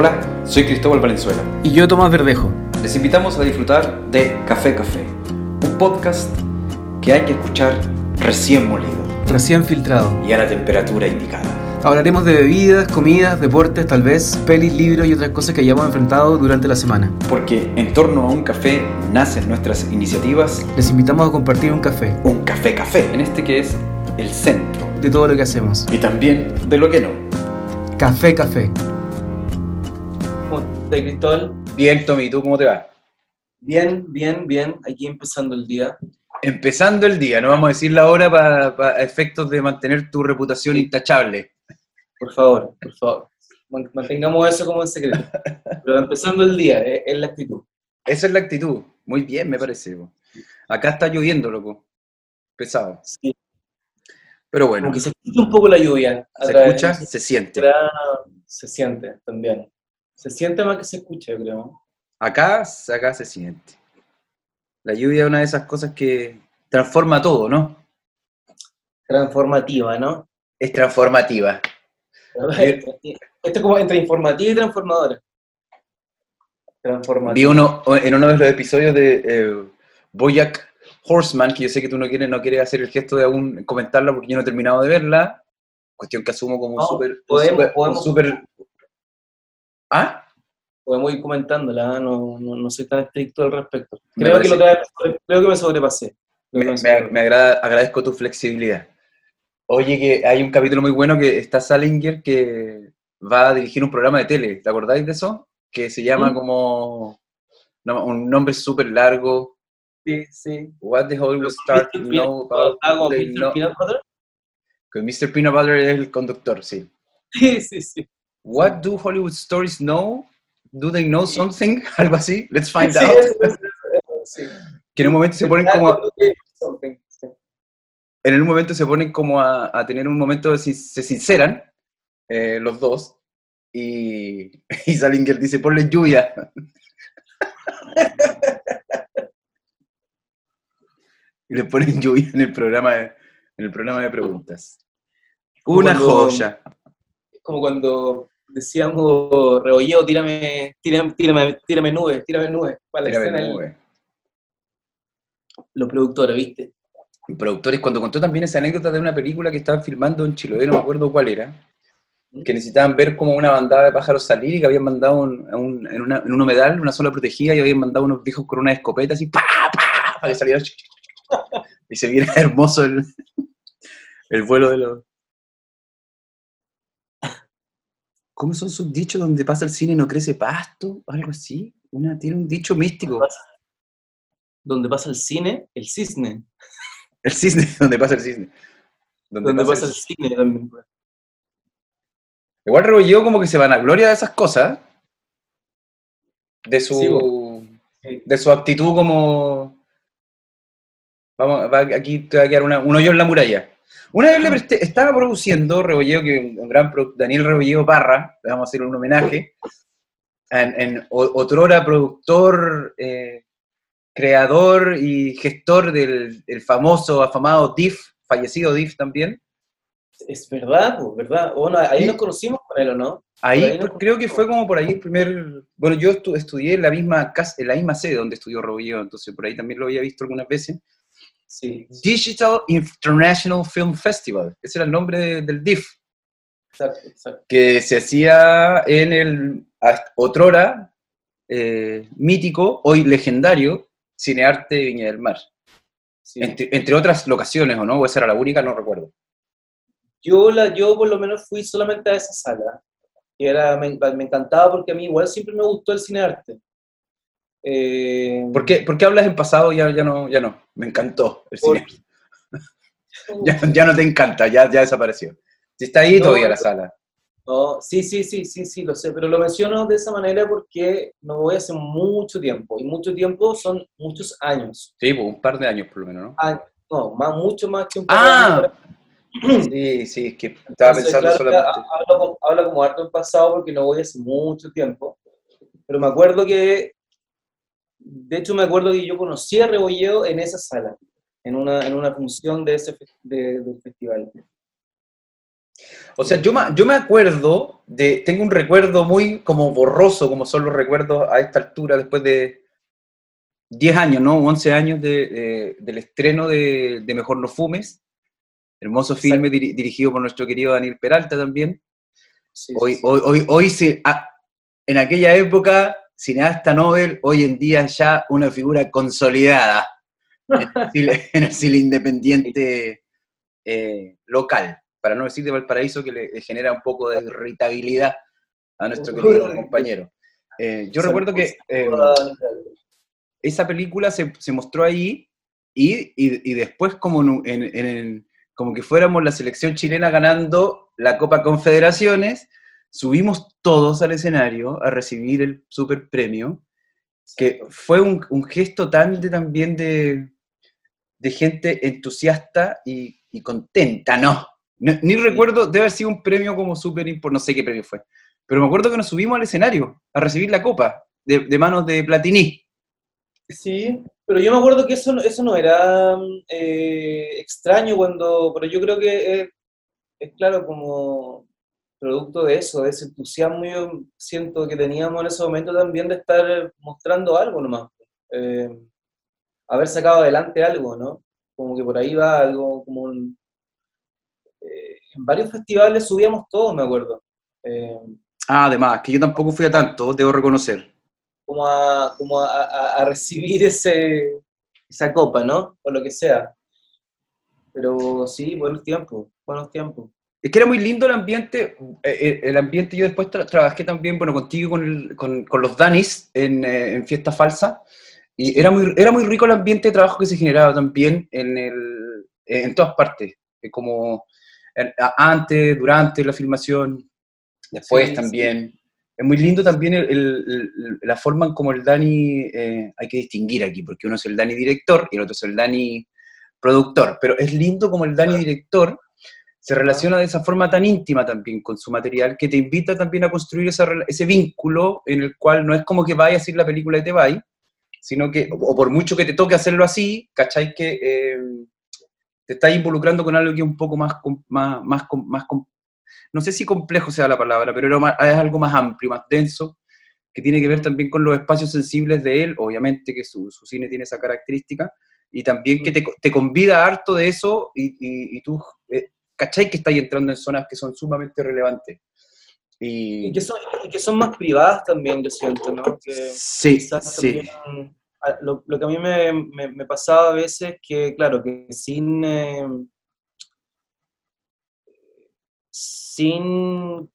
Hola, soy Cristóbal Valenzuela. Y yo, Tomás Verdejo. Les invitamos a disfrutar de Café Café, un podcast que hay que escuchar recién molido Recién filtrado. y a la temperatura indicada. Hablaremos de bebidas, comidas, deportes, tal vez, pelis, libros y otras cosas que hayamos enfrentado durante la semana. Porque en torno a un café nacen nuestras iniciativas, Les invitamos a compartir un café un café café, en este que es el centro, de todo lo que hacemos. y también de lo que no. Café, café. ¿Cómo estás, Cristóbal? Bien, Tommy, ¿tú cómo te va? Bien, bien, bien. Aquí empezando el día. Empezando el día, no vamos a decir la hora para efectos de mantener tu reputación intachable. Por favor, por favor. Man- Mantengamos eso como en secreto. Pero empezando el día, es, es la actitud. Esa es la actitud. Muy bien, me parece. po. Acá está lloviendo, loco. Pesado. Sí. Pero bueno, Como que se escucha un poco la lluvia. a se través- escucha, se siente. Se siente también. Se siente más que se escucha, yo creo. Acá, acá se siente. La lluvia es una de esas cosas que transforma todo, ¿no? Transformativa, ¿no? Es transformativa. Esto es como entre informativa y transformadora. Vi Transformativa. uno en uno de los episodios de eh, Boyack Horseman, que yo sé que tú no quieres, no quieres hacer el gesto de aún comentarla porque yo no he terminado de verla. Cuestión que asumo como un No, súper. podemos- podemos- súper- ¿Ah? Podemos ir comentándola, ¿eh? no, no, no soy tan estricto al respecto. Creo que, lo que, creo que me sobrepasé. Me, agrada, agradezco tu flexibilidad. Oye, que hay un capítulo muy bueno que está Salinger que va a dirigir un programa de tele. ¿Te acordáis de eso? Que se llama ¿Mm? como no, un nombre súper largo. Sí, sí. What the Hollywood Star know about hago they Mr. Peanut Butter. Que Mr. Peanut Butter es el conductor, sí. Sí, sí, sí. What do Hollywood stories know? Do they know something? Algo así. Let's find Sí, out. eso, sí. Que en un momento se ponen como sí. en un momento se ponen como a, a tener un momento de se sinceran eh, los dos y, y Salinger dice ponle lluvia y le ponen lluvia en el programa de, en el programa de preguntas una Cuando- joya Es como cuando decíamos, Rebolleo, tírame, tírame, tírame, tírame nubes, tírame nubes. Para la Tírame escena del- nube. Los productores, ¿viste? Y productores cuando contó también esa anécdota de una película que estaban filmando en Chiloé no me acuerdo cuál era que necesitaban ver como una bandada de pájaros salir y que habían mandado un- en, una- en un humedal, una zona protegida, y habían mandado unos viejos con una escopeta así, ¡pa, pa! para que saliera y se viera hermoso el, el vuelo de los... ¿Cómo son sus dichos donde pasa el cine y no crece pasto? Algo así. Una, tiene un dicho místico. Donde pasa el cine, el cisne. El cisne, donde pasa el cisne. Donde Donde pasa pasa el- cine también. pues. Igual Rebolledo como que se van a gloria de esas cosas. De su, Sí, bo. Sí. de su actitud como... Vamos, va- aquí te va a quedar una- un hoyo en la muralla. Una vez le presté, estaba produciendo Rebolledo, que un, gran Daniel Rebolledo Parra, le vamos a hacer un homenaje, en, en otrora productor, eh, creador y gestor del el famoso, afamado DIF, fallecido DIF también. Es verdad, pues, ¿verdad? Bueno, ahí Sí. nos conocimos con él, ¿o no? Ahí, ahí nos creo que fue como por ahí el primer. Bueno, yo estu- estudié en la misma casa, en la misma sede donde estudió Rebolledo, entonces por ahí también lo había visto algunas veces. Sí, Digital International Film Festival, ese era el nombre de- del DIF, exacto, exacto. que se hacía en el otrora eh, mítico, hoy legendario, Cinearte Viña del Mar. Sí. Entre, entre otras locaciones, ¿o no? O esa era la única, no recuerdo. Yo, la, yo por lo menos fui solamente a esa sala, que era, me, me encantaba porque a mí igual siempre me gustó el cine arte. Eh, ¿Por qué, por qué hablas en pasado? Ya, ya, no, ya no. Me encantó el cine. Ya, ya no te encanta, ya, ya desapareció. Si está ahí No, todavía la sala. No, sí, sí, sí, sí, sí, lo sé, pero lo menciono de esa manera porque no voy hace mucho tiempo, y mucho tiempo son muchos años. Sí, pues un par de años por lo menos, ¿no? Ah, no, más, mucho más que un par de Ah, años. sí, sí, es que estaba Entonces, pensando claro, solamente. ha- Hablo, hablo como harto en pasado porque no voy hace mucho tiempo, pero me acuerdo que, de hecho me acuerdo que yo conocí a Rebolleo en esa sala, en una, en una función de ese de- del festival. O sea, yo, me- yo me acuerdo de, tengo un recuerdo muy como borroso, como son los recuerdos a esta altura, después de 10 años, ¿no? 11 años de, de- del estreno de, de Mejor No Fumes, hermoso filme diri- dirigido por nuestro querido Daniel Peralta también. Sí, Hoy, sí. hoy, hoy, hoy se- ah, en aquella época, cineasta Nobel, hoy en día ya una figura consolidada en el cine, independiente eh, local, para no decir de Valparaíso, que le, le genera un poco de irritabilidad a nuestro querido compañero. Eh, yo recuerdo que eh, esa película se, se mostró ahí y, y- y después como, en, un- en- en el- como que fuéramos la selección chilena ganando la Copa Confederaciones, subimos todos al escenario a recibir el super premio, que fue un, un gesto tan de, también de, de gente entusiasta y, y contenta, ¿no? Ni, ni recuerdo, debe haber sido un premio como súper importante, no sé qué premio fue, pero me acuerdo que nos subimos al escenario a recibir la copa de, de manos de Platini. Sí, pero yo me acuerdo que eso, no- eso no era mm, eh, extraño cuando, pero yo creo que es, es claro como producto de eso, de ese entusiasmo yo siento que teníamos en ese momento también de estar mostrando algo nomás. Eh, haber sacado adelante algo, ¿no? Como que por ahí va algo, como un... eh, en varios festivales subíamos todos, me acuerdo. Eh, Ah, además, que yo tampoco fui a tanto, debo reconocer. como a, como a, a- a recibir ese, esa copa, ¿no? O lo que sea. Pero sí, buenos tiempos, buenos tiempos. Es que era muy lindo el ambiente, eh, eh, el ambiente, yo después tra- trabajé también, bueno, contigo, con, el- con, con los Danis en, eh, en Fiesta Falsa, y era muy, era muy rico el ambiente de trabajo que se generaba también en, el, en todas partes, eh, como antes, durante la filmación, después Sí, también. Es muy lindo también el- el- la forma en como el Dani, eh, hay que distinguir aquí, porque uno es el Dani director y el otro es el Dani productor, pero es lindo como el Dani director se relaciona de esa forma tan íntima también con su material, que te invita también a construir esa ese vínculo en el cual no es como que vayas a ir la película y te vayas, sino que, o por mucho que te toque hacerlo así, ¿cachai? Que eh, te estás involucrando con algo que es un poco más, más, más, más no sé si complejo sea la palabra, pero es algo más amplio, más denso, que tiene que ver también con los espacios sensibles de él, obviamente que su, su cine tiene esa característica, y también que te, te convida harto de eso y, y- y tú, eh, ¿cachai? Que estás entrando en zonas que son sumamente relevantes. Y, Y que son, y que son más privadas también, yo siento, ¿no? Que sí, sí. también, lo, lo que a mí me, me- me pasaba a veces que, claro, que sin, eh, sin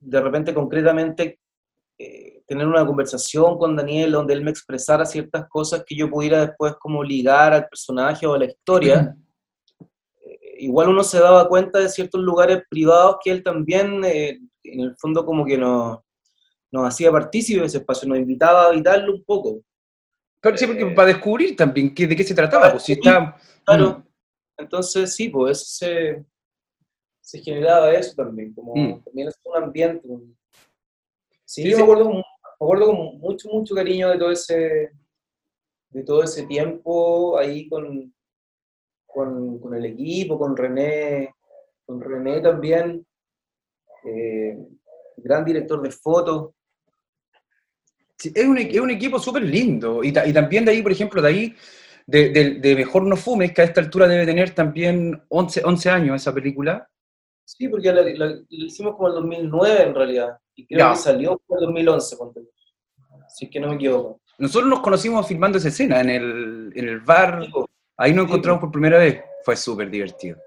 de repente concretamente eh, tener una conversación con Daniel donde él me expresara ciertas cosas que yo pudiera después como ligar al personaje o a la historia, igual uno se daba cuenta de ciertos lugares privados que él también, eh, en el fondo, como que nos, nos hacía partícipe de ese espacio, nos invitaba a habitarlo un poco. Pero sí, porque Eh, para descubrir también qué- de qué se trataba, pues si está... Claro. Entonces, sí, pues eso se, se generaba eso también, como Mm. también es un ambiente. Sí, Sí, yo sí. me acuerdo, con, me acuerdo con mucho, mucho cariño de todo ese, de todo ese tiempo ahí con, con, con el equipo, con René, con René también, eh, gran director de fotos. Sí, es, un, es un equipo súper lindo. Y, ta- y también de ahí, por ejemplo, de ahí, de, de- de Mejor No Fumes, que a esta altura debe tener también 11, 11 años esa película. Sí, porque la, la- la hicimos como el 2009 en realidad, y creo Ya. que salió como el 2011, ponte tú. si es que no me equivoco. Nosotros nos conocimos filmando esa escena en el, en el bar. Pues, Ahí nos encontramos por primera vez. Fue súper divertido.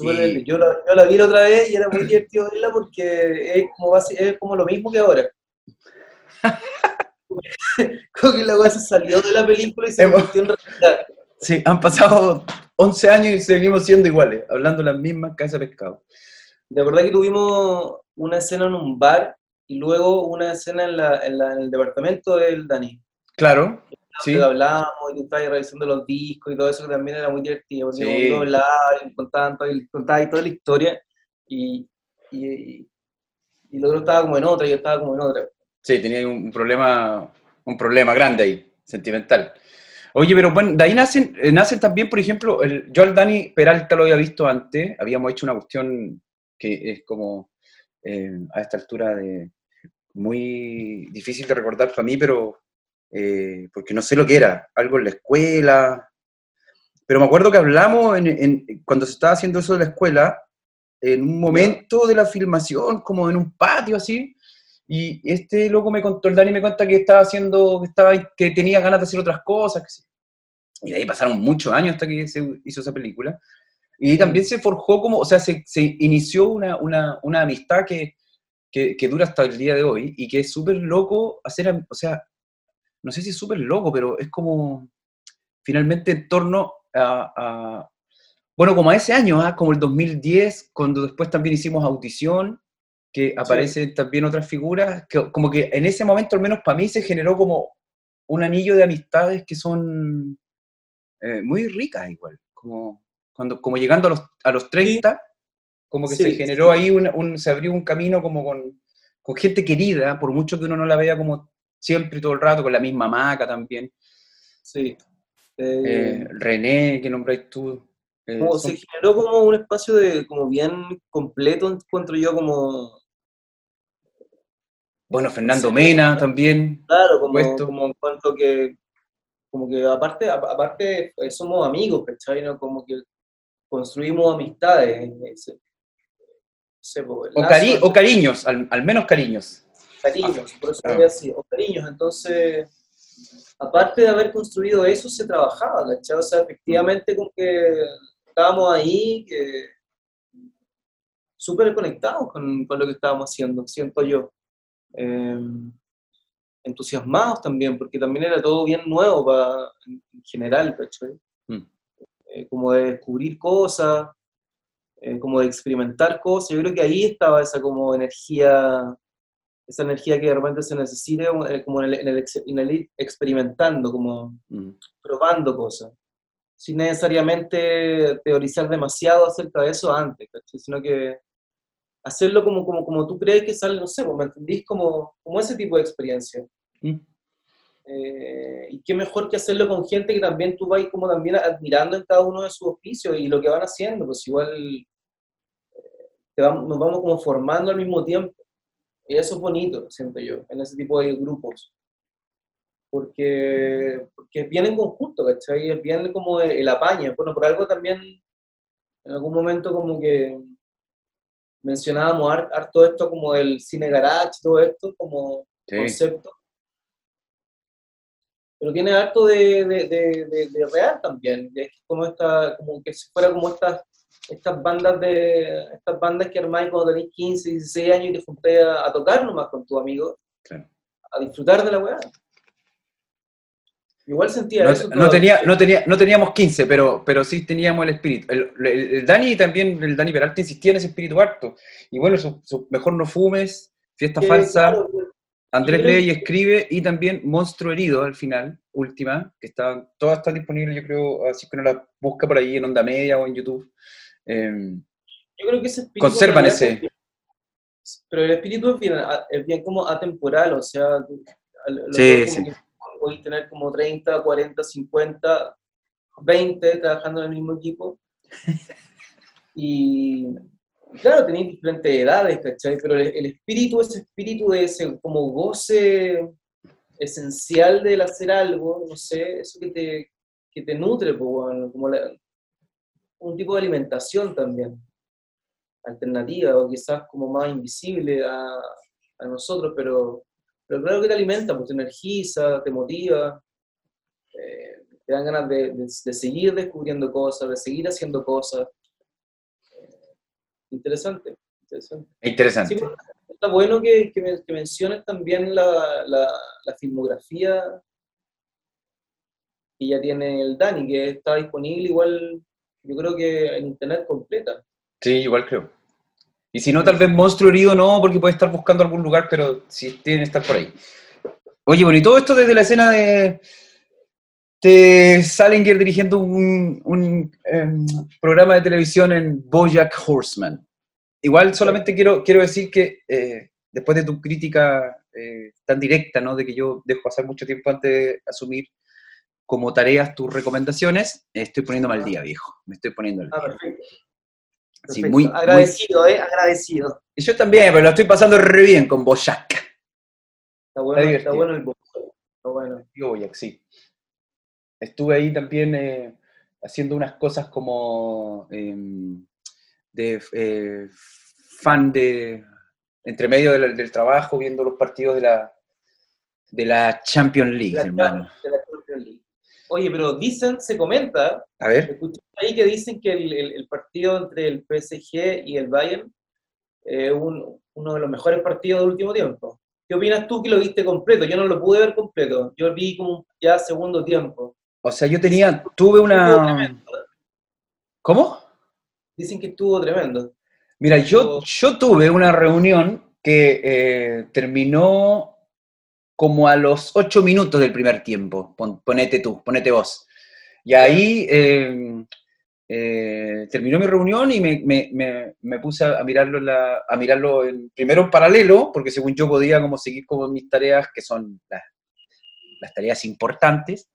Y- yo, la, yo la vi la otra vez y era muy divertido verla porque es como, basi- es como lo mismo que ahora. como que la weá se salió de la película y se convirtió en realidad. Sí, han pasado 11 años y seguimos siendo iguales, hablando las mismas casas de pescado. De verdad que tuvimos una escena en un bar y luego una escena en, la, en, la- en el departamento del Dani. Claro, sí. que hablábamos y tú estabas revisando los discos y todo eso que también era muy divertido, porque Sí. hablaba y contaban todo- y contaba toda la historia y, y, y el otro estaba como en otra y yo estaba como en otra. Sí, tenía un problema, un problema grande ahí, sentimental. Oye, pero bueno, de ahí nacen, eh, nacen también, por ejemplo, el, yo al Dani Peralta lo había visto antes, habíamos hecho una cuestión que es como eh, a esta altura de muy difícil de recordar para mí, pero eh, porque no sé lo que era, algo en la escuela. Pero me acuerdo que hablamos cuando se estaba haciendo eso de la escuela, en un momento de la filmación, como en un patio así, y este loco me contó, el Dani me cuenta que estaba haciendo, que, estaba, que tenía ganas de hacer otras cosas, y de ahí pasaron muchos años hasta que se hizo esa película. Y también se forjó como, o sea, se, se inició una, una, una amistad que, que, que, dura hasta el día de hoy y que es súper loco hacer, o sea, no sé si es súper loco, pero es como finalmente en torno a, bueno, como a ese año, ¿ah? como el 2010, cuando después también hicimos audición, que aparecen también otras figuras, que como que en ese momento, al menos para mí, se generó como un anillo de amistades que son eh, muy ricas igual, como, cuando, como llegando a los, a los 30, como que se generó ahí, un, se abrió un camino como con, con gente querida, por mucho que uno no la vea como siempre y todo el rato, con la misma maca también. Sí. Eh, eh, René, que nombráis tú. Eh, se generó como un espacio de como bien completo, encuentro yo como... Bueno, Fernando Mena también. Claro, como, como en cuanto que, como que aparte, aparte somos amigos, ¿cachai? ¿no? Como que construimos amistades. o, cariños, al, al menos cariños cariños, por eso voy así, o cariños. Entonces, aparte de haber construido eso, se trabajaba, ¿cachai? O sea, efectivamente, con que estábamos ahí, que súper conectados con, con, lo que estábamos haciendo, siento yo. Em, entusiasmados también, porque también era todo bien nuevo para, en general, ¿cachai? Mm. Eh, como de descubrir cosas, eh, como de experimentar cosas. Yo creo que ahí estaba esa como energía esa energía que de repente se necesita eh, como en el, en el, experimentando, como mm. probando cosas, sin necesariamente teorizar demasiado acerca de eso antes, sino que hacerlo como, como, como tú crees que sale, no sé, pues, ¿me entendís? Como, como ese tipo de experiencia. Mm. Eh, y qué mejor que hacerlo con gente que también tú vas como también admirando en cada uno de sus oficios y lo que van haciendo, pues igual eh, nos vamos como formando al mismo tiempo. Y eso es bonito, siento yo, en ese tipo de grupos. Porque, porque es bien en conjunto, ¿cachai? Es bien como el, apaño. Bueno, por algo también, en algún momento como que mencionábamos harto esto como el cine garage, todo esto como concepto. Pero tiene harto de, de, de, de real también, es como, esta, como que si fuera como estas estas bandas de estas bandas que armáis cuando tenéis 15, 16 años y te junté a, tocar nomás con tu amigo, a disfrutar de la weá. Igual sentía no, eso. No, tenía, no, tenía, no teníamos 15, pero, pero sí teníamos el espíritu. El, Dani también, el Dani Peralta insistía en ese espíritu harto. Y bueno, mejor no fumes, fiesta falsa. Andrés lee y escribe, y también Monstruo Herido al final, última, que está, todas están disponibles, yo creo, así que uno la busca por ahí en Onda Media o en YouTube. Em, Yo creo que ese espíritu conservan ese. pero el espíritu es bien, es bien, como atemporal, o sea, sí, sí. podéis tener como 30, 40, 50, 20 trabajando en el mismo equipo. Y claro, tenéis diferentes edades, ¿cachai? Pero el, espíritu, ese espíritu de ese como goce esencial del hacer algo, no sé, eso que te, que te nutre, pues, bueno, como la, un tipo de alimentación también, alternativa o quizás como más invisible a, a nosotros, pero, pero claro que te alimenta, pues te energiza, te motiva, eh, te dan ganas de, de, seguir descubriendo cosas, de seguir haciendo cosas. Eh, interesante, interesante. Interesante. está bueno que, que, menciones también la, la, la filmografía que ya tiene el Dani, que está disponible igual yo creo que en internet completa. Sí, igual creo. Y si no, tal vez Monstruo Herido no, porque puede estar buscando algún lugar, pero sí tiene que estar por ahí. Oye, bueno, y todo esto desde la escena de, de Salinger dirigiendo un, un em, programa de televisión en Bojack Horseman. Igual solamente quiero, quiero decir que eh, después de tu crítica eh, tan directa, ¿no? De que yo dejo pasar mucho tiempo antes de asumir como tareas tus recomendaciones, estoy poniendo mal día, viejo. Me estoy poniendo al ah, día. Sí, Perfecto. muy- agradecido, ¿eh? Agradecido. Y yo también, pero lo estoy pasando re bien con Boyac. Está bueno, Está bueno el boxeo. Está bueno. Digo Boyac, sí. Estuve ahí también eh, haciendo unas cosas como em, de eh, fan de, entre medio del, del trabajo, viendo los partidos de la, de la Champions League, La- hermano. de la. Oye, pero dicen, se comenta, A ver, escuché ahí que dicen que el, el- el partido entre el PSG y el Bayern es un- uno de los mejores partidos del último tiempo. ¿Qué opinas tú que lo viste completo? Yo no lo pude ver completo. Yo vi como ya segundo tiempo. o sea, yo tenía, tuve una... ¿Cómo? Dicen que estuvo tremendo. Mira, yo, yo tuve una reunión que eh, terminó como a los ocho minutos del primer tiempo. Pon- ponete tú, ponete vos. Y ahí eh, eh, terminó mi reunión y me, me- me- me puse a mirarlo, la- a mirarlo en- primero en paralelo, porque según yo podía como seguir con mis tareas, que son las, las tareas importantes,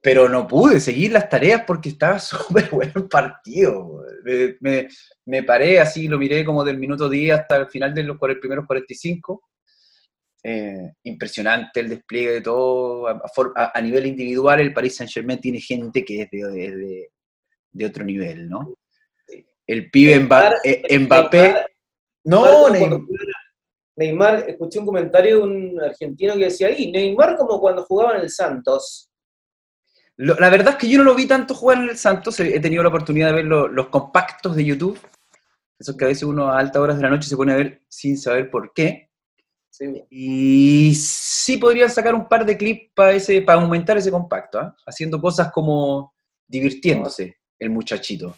pero no pude seguir las tareas porque estaba súper bueno el partido. Me, me- paré así, lo miré como del minuto 10 hasta el final de los primeros 45. Eh, impresionante el despliegue de todo. A, nivel individual, el Paris Saint-Germain tiene gente que es de, de- de- de otro nivel, ¿no? El pibe Mba- eh, Mbappé. Neymar- No, Neymar Neymar. Neymar, escuché un comentario de un argentino que decía ahí, Neymar como cuando jugaba en el Santos. Lo- la verdad es que yo no lo vi tanto jugar en el Santos, he he tenido la oportunidad de ver lo- los compactos de YouTube, esos que a veces uno a altas horas de la noche se pone a ver sin saber por qué. Sí. Y sí podrían sacar un par de clips para ese, para aumentar ese compacto, ¿ah? haciendo cosas como divirtiéndose el muchachito.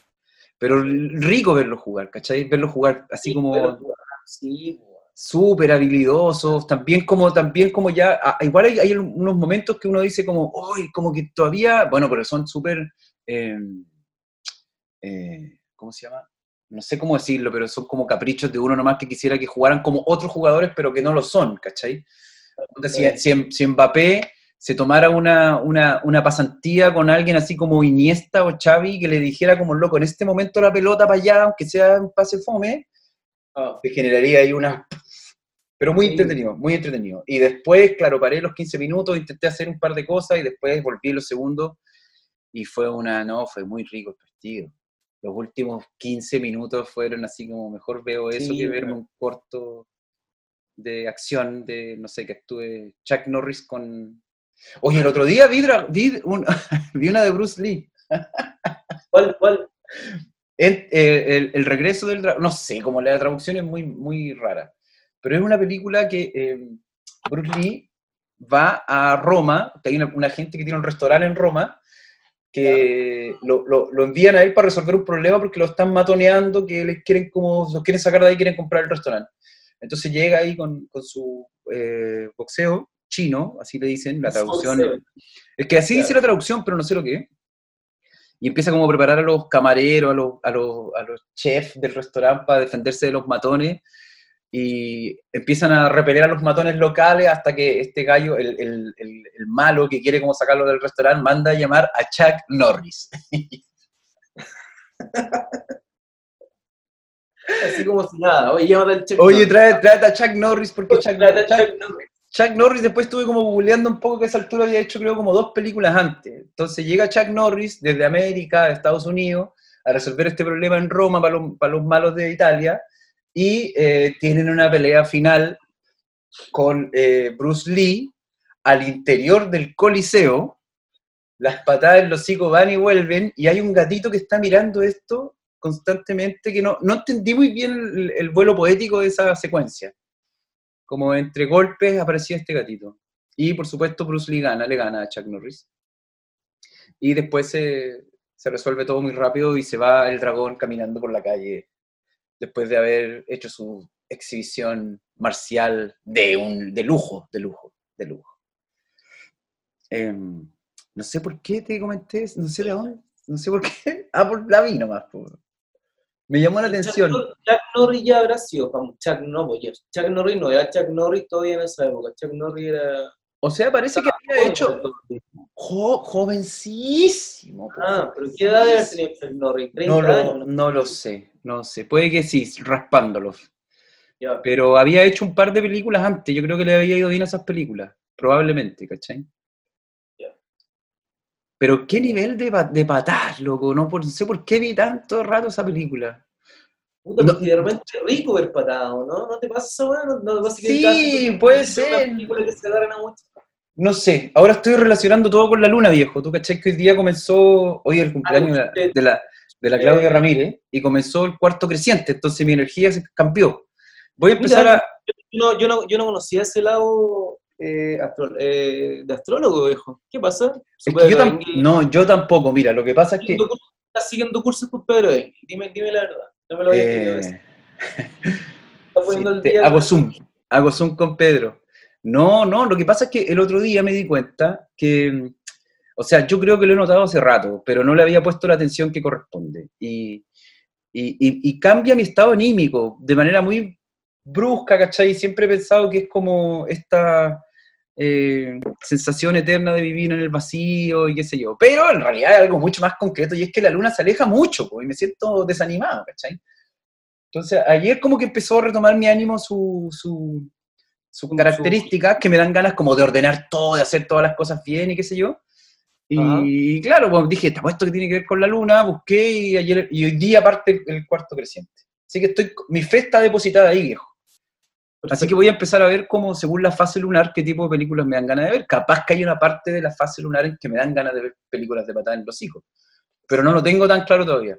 Pero rico verlo jugar, ¿cachai? Verlo jugar así como sí, súper habilidosos, también como, también como ya, ah, igual hay, hay unos momentos que uno dice como, ¡ay! como que todavía, bueno, pero son súper, eh, eh, ¿cómo se llama? No sé cómo decirlo, pero son como caprichos de uno nomás que quisiera que jugaran como otros jugadores, pero que no lo son, ¿cachai? Onda, Si, si, si Mbappé se tomara una, una, una pasantía con alguien así como Iniesta o Xavi, que le dijera como, loco, en este momento la pelota para allá, aunque sea un pase fome, Ah, te generaría ahí una... Pero muy Sí. entretenido, muy entretenido. Y después, claro, paré los 15 minutos, intenté hacer un par de cosas y después volví los segundos y fue una, no, fue muy rico el partido. Los últimos 15 minutos fueron así como, mejor veo eso Sí, que verme claro. un corto de acción de, no sé, que actúe Chuck Norris con... Oye, el otro día vi, vi, un- vi una de Bruce Lee. ¿Cuál, cuál? El, eh, el- el regreso del dragón, no sé, como la traducción es muy, muy rara, pero es una película que eh, Bruce Lee va a Roma, que hay una, una gente que tiene un restaurante en Roma, que lo, lo- lo envían a él para resolver un problema porque lo están matoneando, que les quieren como, los quieren sacar de ahí, quieren comprar el restaurante. Entonces llega ahí con, con su eh, boxeo chino, así le dicen, la traducción. Boxeo. Es que así Claro. dice la traducción, pero no sé lo que es. Y empieza como a preparar a los camareros, a los, a los, a los chefs del restaurante para defenderse de los matones. Y empiezan a repeler a los matones locales hasta que este gallo, el, el- el- el malo que quiere como sacarlo del restaurante, manda a llamar a Chuck Norris. Así como si nada. Oye, al Chuck Oye, Norris. trae, tráete a Chuck Norris porque Chuck, Chuck- Chuck Norris. Chuck Norris después estuve como googleando un poco que a esa altura había hecho creo como dos películas antes. Entonces llega Chuck Norris desde América, de Estados Unidos, a resolver este problema en Roma para los, para los malos de Italia y eh, tienen una pelea final con eh, Bruce Lee al interior del Coliseo. Las patadas en los hocico van y vuelven y hay un gatito que está mirando esto constantemente que no, no entendí muy bien el- el vuelo poético de esa secuencia como entre golpes aparecía este gatito. Y por supuesto Bruce Lee gana, le gana a Chuck Norris. Y después se, se resuelve todo muy rápido y se va el dragón caminando por la calle después de haber hecho su exhibición marcial de, un, de lujo, de lujo, de lujo. Em, no sé por qué te comenté, no sé de dónde, no sé por qué. Ah, por la vi nomás. po. Me llamó la atención. Chuck, Chuck Norris ya habrá sido, Chuck no, Chuck Norris no era Chuck Norris todavía en esa época. Chuck Norris era. O sea, parece que había hecho jo- jovencísimo. Ah, pero ¿qué edad Chuck Norris? 30 No lo, no lo sé, no sé. Puede que sí, raspándolos. Pero había hecho un par de películas antes. Yo creo que le había ido bien a esas películas. Probablemente, ¿cachai? Ya. Pero qué nivel de, de patar, loco. No, por- no sé por qué vi tanto rato esa película. Puta, No. de repente rico ver patado, ¿no? ¿No te pasa esa? ¿No, no te pasa que Sí, puede ser. que se agarran a mucho? No sé, ahora estoy relacionando todo con la luna, viejo. Tú cachai que hoy día comenzó, hoy el cumpleaños de la, de la, de la Claudia Eh. Ramírez y comenzó el cuarto creciente, entonces mi energía se cambió. Voy a empezar Mira, a... Yo no, yo no, yo no conocía ese lado eh, astro- eh, de astrólogo, viejo. ¿Qué pasa? Es que yo tam- no, yo tampoco, mira, lo que pasa es que... Estás siguiendo cursos con Pedro. Dime, dime la verdad. No me lo había querido decir. Estás poniendo sí, el te- día. hago zoom, hago zoom con Pedro. No, no, lo que pasa es que el otro día me di cuenta que, o sea, yo creo que lo he notado hace rato, pero no le había puesto la atención que corresponde. Y, cambia mi estado anímico de manera muy brusca, ¿cachai? Siempre he pensado que es como esta eh, sensación eterna de vivir en el vacío y qué sé yo. Pero en realidad hay algo mucho más concreto y es que la luna se aleja mucho po, y me siento desanimado, ¿cachai? Entonces, ayer como que empezó a retomar mi ánimo su, su, sus características que me dan ganas como de ordenar todo, de hacer todas las cosas bien y qué sé yo. Y claro, pues dije, "Está esto que tiene que ver con la luna, busqué y, ayer, y hoy día parte el cuarto creciente. Así que estoy, mi fe está depositada ahí, viejo. Así que voy a empezar a ver cómo, según la fase lunar, qué tipo de películas me dan ganas de ver. Capaz que hay una parte de la fase lunar en que me dan ganas de ver películas de patada en los hijos. Pero no lo tengo tan claro todavía.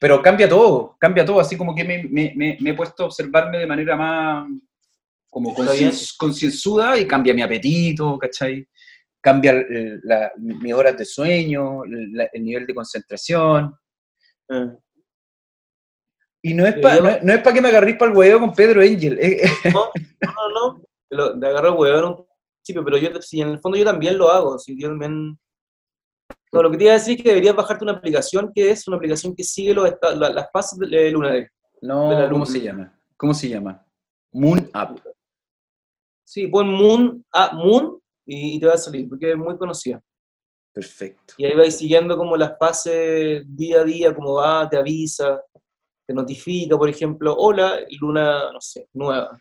Pero cambia todo, cambia todo. Así como que me, me- me- me he puesto a observarme de manera más como concienzuda y cambia mi apetito, ¿cachai? Cambia el- la- mis horas de sueño, la- el nivel de concentración. Eh. Y no es para no, es pa que me agarréis para el huevo con Pedro Angel. eh, eh, No, no, no. Lo- te agarro el huevo en un principio, pero yo, sí, en el fondo yo también lo hago. sí, yo también... No, lo que te iba a decir es que deberías bajarte una aplicación que es una aplicación que sigue los las fases de- lunares. No, De la ¿cómo luna. se llama? ¿Cómo se llama? Moon App. Sí, pon Moon, ah, Moon y, y te va a salir, porque es muy conocida. Perfecto. Y ahí vais siguiendo como las fases día a día, como va, te avisa, te notifica, por ejemplo, hola, luna, no sé, nueva.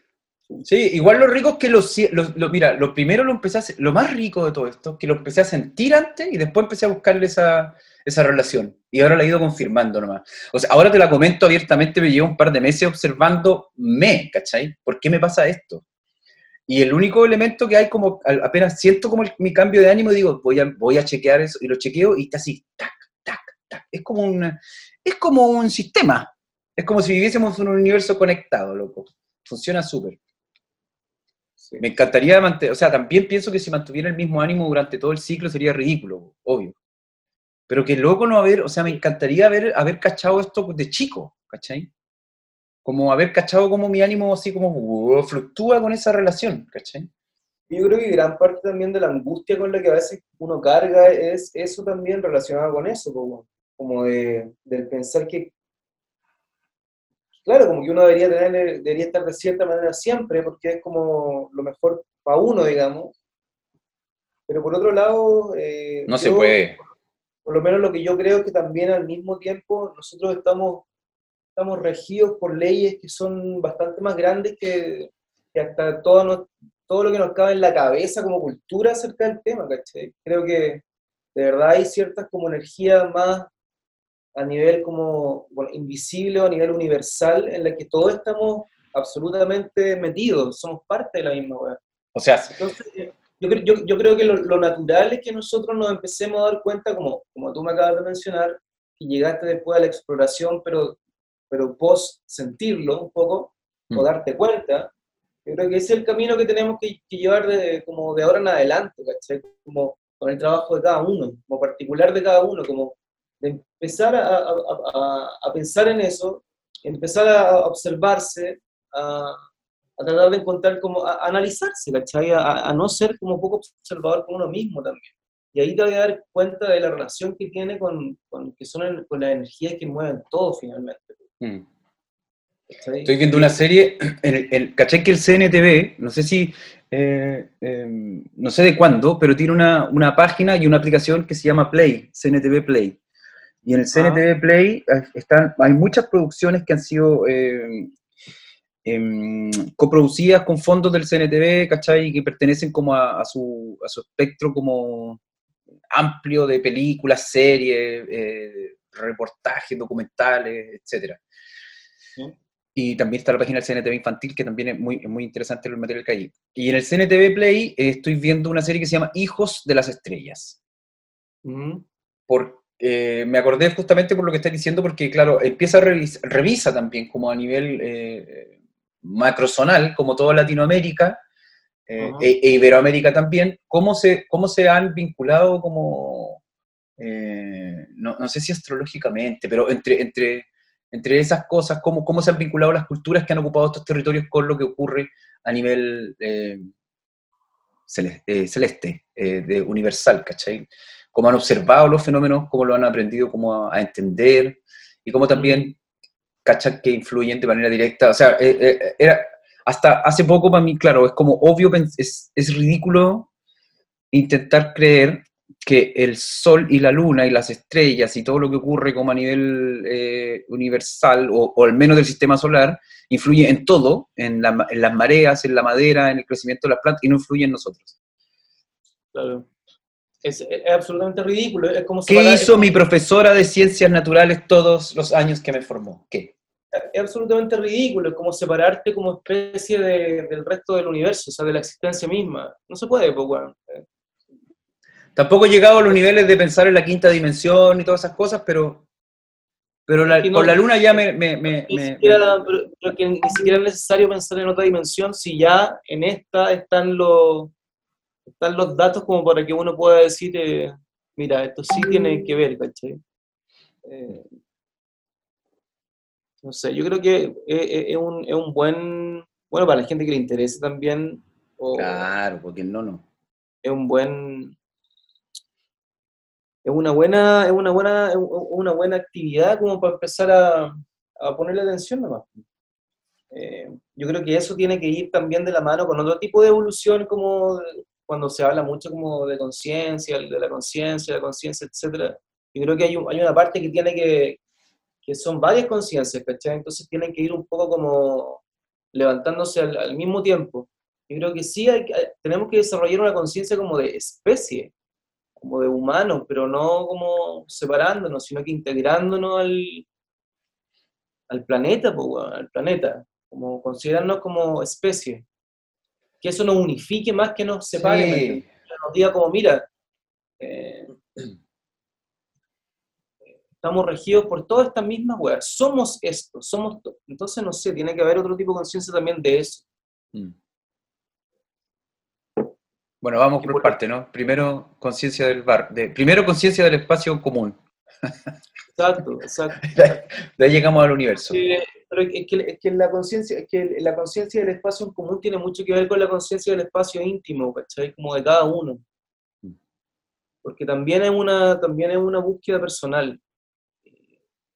Sí, igual lo rico es que los, los- los- mira, lo primero lo empecé a hacer- lo más rico de todo esto, es que lo empecé a sentir antes y después empecé a buscarle esa, esa relación. Y ahora la he ido confirmando nomás. O sea, ahora te la comento abiertamente, me llevo un par de meses observando me, ¿cachai? ¿Por qué me pasa esto? Y el único elemento que hay como, apenas siento como el- mi cambio de ánimo, digo, voy a, voy a chequear eso, y lo chequeo y está así, tac, tac, tac. Es como un, es como un sistema. Es como si viviésemos en un universo conectado, loco. Funciona súper. Sí. Me encantaría mantener, o sea, también pienso que si mantuviera el mismo ánimo durante todo el ciclo sería ridículo, obvio. Pero que loco no haber, o sea, me encantaría haber, haber cachado esto de chico, ¿cachai? Como haber cachado como mi ánimo así como uh, fluctúa con esa relación, ¿cachai? Yo creo que gran parte también de la angustia con la que a veces uno carga es eso también relacionado con eso, como, como de, del pensar que, claro, como que uno debería, tener, debería estar de cierta manera siempre, porque es como lo mejor para uno, digamos. Pero por otro lado, eh, No se puede. por lo menos lo que yo creo es que también al mismo tiempo nosotros estamos, estamos regidos por leyes que son bastante más grandes que, que hasta todo, nos- todo lo que nos cabe en la cabeza como cultura acerca del tema, ¿cachai? Creo que de verdad hay ciertas como energías más a nivel como bueno, invisible o a nivel universal en la que todos estamos absolutamente metidos, somos parte de la misma weá. O sea, Entonces, yo, yo, yo creo que lo, lo natural es que nosotros nos empecemos a dar cuenta, como, como tú me acabas de mencionar, que llegaste después a la exploración, pero, pero post sentirlo un poco, o Mm. darte cuenta, yo creo que ese es el camino que tenemos que, que llevar de, como de ahora en adelante, ¿cachai? Como con el trabajo de cada uno, como particular de cada uno, como de empezar a, a- a- a- pensar en eso, empezar a observarse, a, tratar de encontrar como, a, analizarse, ¿cachai? A, no ser como poco observador con uno mismo también. Y ahí te vas a dar cuenta de la relación que tiene con, con, que son el- con las energías que mueven todo finalmente. Mm. Estoy viendo una serie, el, el- ¿cachai que el CNTV, no sé si, eh, eh, no sé de cuándo, pero tiene una, una página y una aplicación que se llama Play, CNTV Play. Y en el CNTV Play eh, están, hay muchas producciones que han sido eh, em, coproducidas con fondos del CNTV, ¿cachai? Y que pertenecen como a, a su, a su espectro como amplio de películas, series, eh, reportajes, documentales, etcétera. Sí. Y también está la página del CNTV infantil, que también es muy, es muy interesante el material que hay. Y en el CNTV Play eh, estoy viendo una serie que se llama Hijos de las Estrellas. Ujú. Por, eh, me acordé justamente por lo que estás diciendo, porque claro, empieza a revis- revisa también como a nivel eh, macrozonal, como toda Latinoamérica, eh, e, e Iberoamérica también, cómo se, cómo se han vinculado como, eh, no, no sé si astrológicamente, pero entre, entre, entre esas cosas, cómo, cómo se han vinculado las culturas que han ocupado estos territorios con lo que ocurre a nivel eh, eh, celeste, de universal, ¿cachai? Cómo han observado los fenómenos, cómo lo han aprendido cómo a, entender, y cómo también cachan que influyen de manera directa. O sea, era, hasta hace poco para mí, claro, es como obvio, es, es ridículo intentar creer que el sol y la luna y las estrellas y todo lo que ocurre como a nivel eh, universal, o, o al menos del sistema solar, influye en todo, en, la ma- en las mareas, en la madera, en el crecimiento de las plantas, y no influye en nosotros. Claro. Es, es absolutamente ridículo. Es como ¿Qué separar- hizo mi profesora de ciencias naturales todos los años que me formó? ¿Qué? es absolutamente ridículo, es como separarte como especie de- del resto del universo, o sea, de la existencia misma. No se puede, pues. Tampoco he llegado a los niveles de pensar en la quinta dimensión y todas esas cosas, pero, pero la- con la luna ya me... me- me- Ni me- siquiera, pero- pero que ni siquiera es necesario pensar en otra dimensión si ya en esta están los, están los datos como para que uno pueda decir, eh, mira, esto sí tiene que ver, ¿cachai? Eh, no sé, yo creo que es, es- es un, es un buen, bueno, para la gente que le interese también, o Claro, porque no, no. es un buen, es una buena, es una buena, es una buena actividad como para empezar a, a ponerle atención nomás. Eh, yo creo que eso tiene que ir también de la mano con otro tipo de evolución, como de- cuando se habla mucho como de conciencia, de la conciencia, la conciencia, etcétera. Yo creo que hay, un- hay una parte que tiene que, que son varias conciencias, ¿cachai? Entonces tienen que ir un poco como levantándose al, al mismo tiempo. Yo creo que sí hay- tenemos que desarrollar una conciencia como de especie, como de humano, pero no como separándonos, sino que integrándonos al, al planeta, weón, al planeta, como considerarnos como especie. Que eso nos unifique más que nos separe, nos diga como, mira, eh, estamos regidos por todas estas mismas weas, somos esto, somos... to- Entonces, no sé, tiene que haber otro tipo de conciencia también de eso. Mm. Bueno, vamos por por- parte, ¿no? Primero, conciencia del bar. De, primero, conciencia del espacio común. Exacto, exacto. De ahí llegamos al universo. Eh, pero es que, es que la conciencia es que la conciencia del espacio en común tiene mucho que ver con la conciencia del espacio íntimo, ¿cachai? Como de cada uno. Porque también es una, también es una búsqueda personal.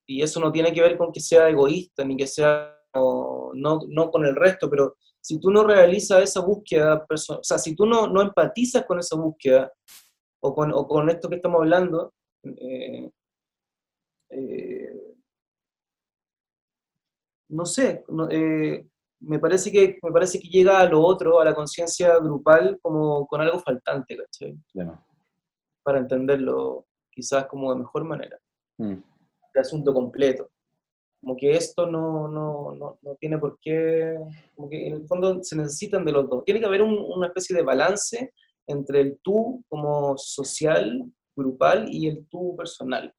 Y eso no tiene que ver con que sea egoísta, ni que sea no, no, no con el resto, pero si tú no realizas esa búsqueda, o sea, si tú no, no empatizas con esa búsqueda, o con, o con esto que estamos hablando, eh, eh, no sé, no- eh, me, parece que, me parece que llega a lo otro, a la conciencia grupal, como con algo faltante, ¿cachai? Para entenderlo quizás como de mejor manera, Mm. el asunto completo. Como que esto no, no, no, no tiene por qué, como que en el fondo se necesitan de los dos. Tiene que haber un- una especie de balance entre el tú como social, grupal, y el tú personal.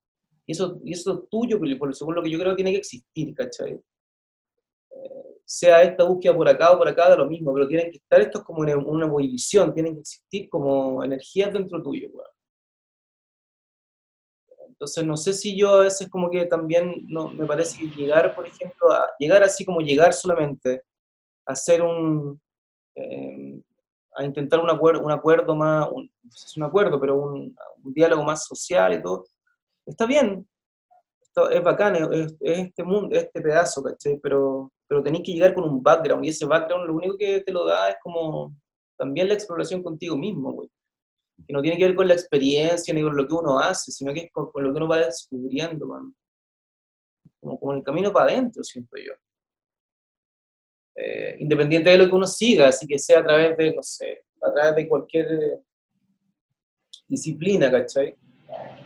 Y eso, y eso tuyo, por según lo que yo creo, tiene que existir, ¿cachai? sea esta búsqueda por acá o por acá, da lo mismo, pero tienen que estar estos como en una ebullición, tienen que existir como energías dentro tuyo. Entonces, no sé si yo a veces como que también no, me parece que llegar, por ejemplo, a llegar así como llegar solamente a hacer un, eh, a intentar un acuerdo, un acuerdo más, un, no sé si es un acuerdo, pero un, diálogo más social y todo, está bien, Esto es bacán, es, es este mundo, este pedazo, ¿cachai? Pero pero tenéis que llegar con un background, y ese background lo único que te lo da es como también la exploración contigo mismo, güey. Que no tiene que ver con la experiencia ni con lo que uno hace, sino que es con, lo que uno va descubriendo, man. Como, como el camino para adentro, siento yo. Eh, independiente de lo que uno siga, así que sea a través de, no sé, a través de cualquier disciplina, ¿cachai?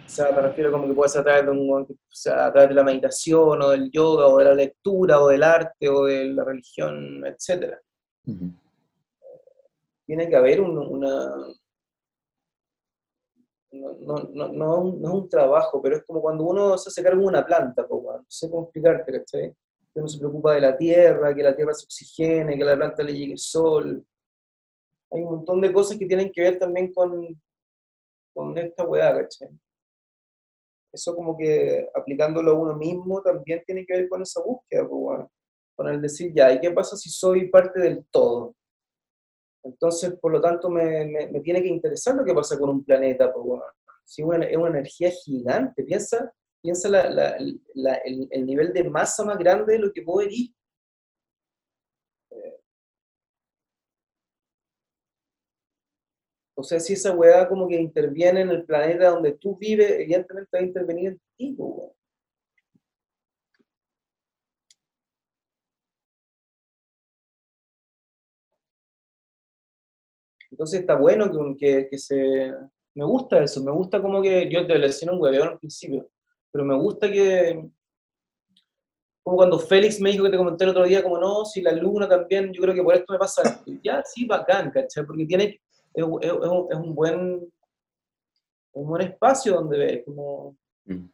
O sea, me refiero como que puede ser a través, de un, a través de la meditación, o del yoga, o de la lectura, o del arte, o de la religión, etc. Tiene que haber una... No, no, no, no, es un trabajo, pero es como cuando uno se hace cargo de una planta, no sé cómo explicarte, ¿cachai? Que uno se preocupa de la tierra, que la tierra se oxigene, que la planta le llegue el sol. Hay un montón de cosas que tienen que ver también con, con esta weá, ¿cachai? Eso como que aplicándolo a uno mismo también tiene que ver con esa búsqueda, con el decir, ya, ¿y qué pasa si soy parte del todo? Entonces, por lo tanto, me, me, tiene que interesar lo que pasa con un planeta, si es una, energía gigante, piensa, piensa el, el, nivel de masa más grande de lo que puedo ir O sea, si esa weá como que interviene en el planeta donde tú vives, evidentemente va a intervenir en ti, Entonces está bueno que, que, se... Me gusta eso, me gusta como que... Yo te decía un hueveo al principio, pero me gusta que... Como cuando Félix me dijo que te comenté el otro día, como no, si la luna también, yo creo que por esto me pasa. Ya, sí, bacán, ¿cachai? Porque tiene, es, un, buen, un buen espacio donde ver, como... Mm.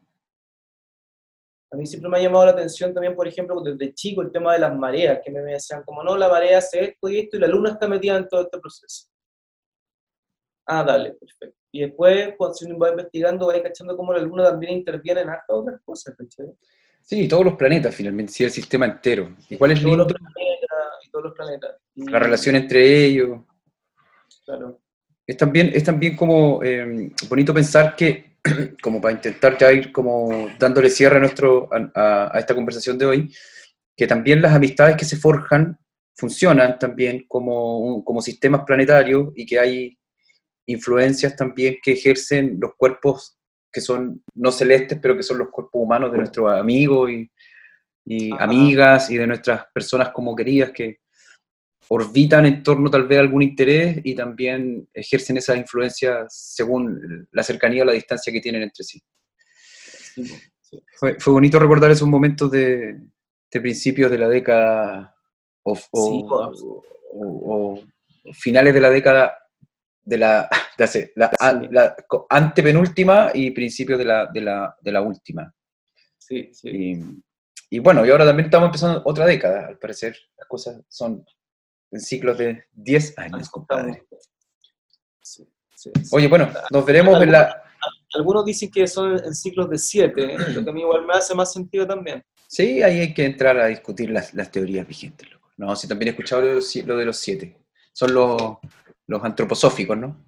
A mí siempre me ha llamado la atención también, por ejemplo, desde chico el tema de las mareas, que me decían como, no, la marea hace esto y esto, y la luna está metida en todo este proceso. Ah, dale, perfecto. Y después, cuando uno va investigando, va cachando cómo la luna también interviene en hartas otras cosas, ¿cachai? Sí, todos los planetas finalmente, sí, el sistema entero. ¿Y cuál es todos los planetas, y todos los planetas. La relación entre ellos. Es también, es también como eh, bonito pensar que, como para intentar ya ir como dándole cierre a, nuestro, a, esta conversación de hoy, que también las amistades que se forjan funcionan también como, como sistemas planetarios y que hay influencias también que ejercen los cuerpos que son no celestes, pero que son los cuerpos humanos de nuestros amigos y, y amigas y de nuestras personas como queridas que, orbitan en torno tal vez a algún interés y también ejercen esa influencia según la cercanía o la distancia que tienen entre sí. Fue, bonito recordar esos momentos de, principios de la década o, finales de la década de la, la, antepenúltima y principios de la, de la, última. Sí, sí. Y, y bueno, y ahora también estamos empezando otra década, al parecer las cosas son en ciclos de 10 años, compadre. Oye, bueno, nos veremos en la... Algunos dicen que son en ciclos de 7, ¿eh? lo que a mí igual me hace más sentido también. Sí, ahí hay que entrar a discutir las, teorías vigentes. Loco. No, sí, también he escuchado lo, de los 7. Son los, los antroposóficos, ¿no?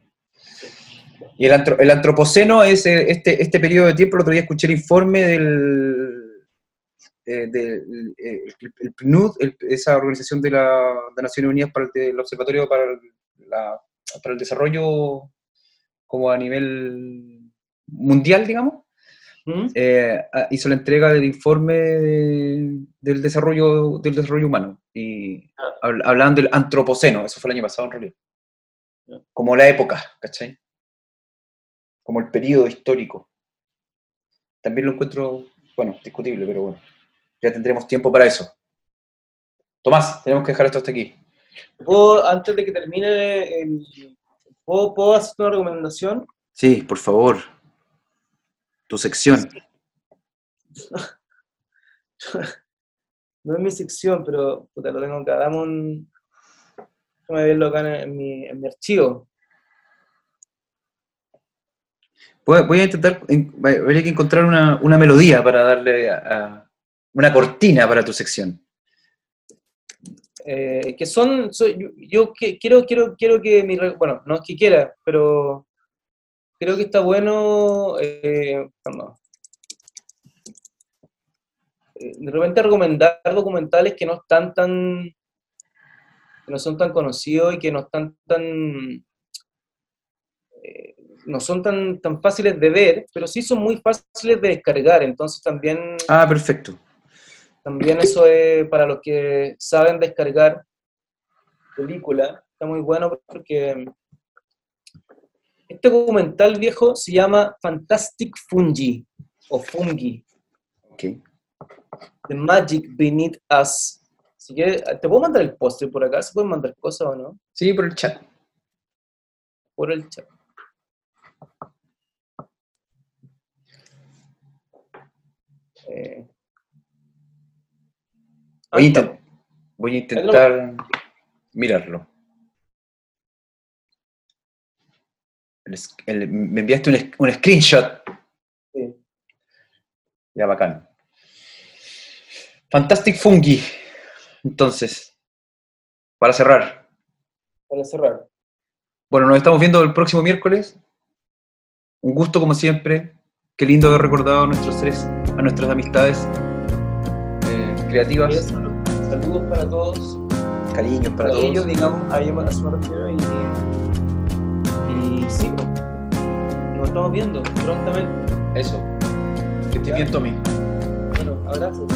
Y el, el, antropoceno es eh, este, este periodo de tiempo, el otro día escuché el informe del eh, del eh, el PNUD, esa organización de, la, de Naciones Unidas para el, Observatorio para, para el Desarrollo como a nivel mundial, digamos, ¿Mm? eh, hizo la entrega del informe del, desarrollo, del desarrollo humano. Y ah. hablaban del antropoceno, eso fue el año pasado en realidad. Como la época, ¿cachai? Como el periodo histórico. También lo encuentro, bueno, discutible, pero bueno ya tendremos tiempo para eso. Tomás, tenemos que dejar esto hasta aquí. ¿Puedo, antes de que termine, ¿puedo, hacer una recomendación? Sí, por favor. Tu sección. no es mi sección, pero puta, lo tengo acá. Dame un. Déjame verlo acá en mi, en mi archivo. Voy a intentar, habría que encontrar una, una melodía para darle a, una cortina para tu sección. Eh, que son, yo, quiero, quiero, quiero que mi, bueno, no es que quiera, pero creo que está bueno, eh, eh, de repente recomendar documentales que no están tan, que no son tan conocidos y que no están tan, eh, no son tan, tan fáciles de ver, pero sí son muy fáciles de descargar, entonces también, Ah, perfecto. también eso es para los que saben descargar película, está muy bueno porque este documental viejo se llama Fantastic Fungi o Fungi. Ok. The Magic Beneath Us. Así que, ¿te puedo mandar el póster por acá? ¿Se pueden mandar cosas o no? Sí, por el chat. Por el chat. Eh. Voy a, Ahí inten- estamos. voy a intentar mirarlo. El es- el- me enviaste un, un screenshot. Sí. Ya, bacán. Fantastic Fungi. Entonces, para cerrar. Para cerrar. Bueno, nos estamos viendo el próximo miércoles. Un gusto como siempre. Qué lindo haber recordado a nuestros seres, a nuestras amistades eh, creativas. Saludos para todos. Cariños para todos. ellos, digamos, a ellos me refiero. Y, y sí, pues, nos estamos viendo prontamente. Eso. Que estés bien, Tommy. Bueno, abrazos.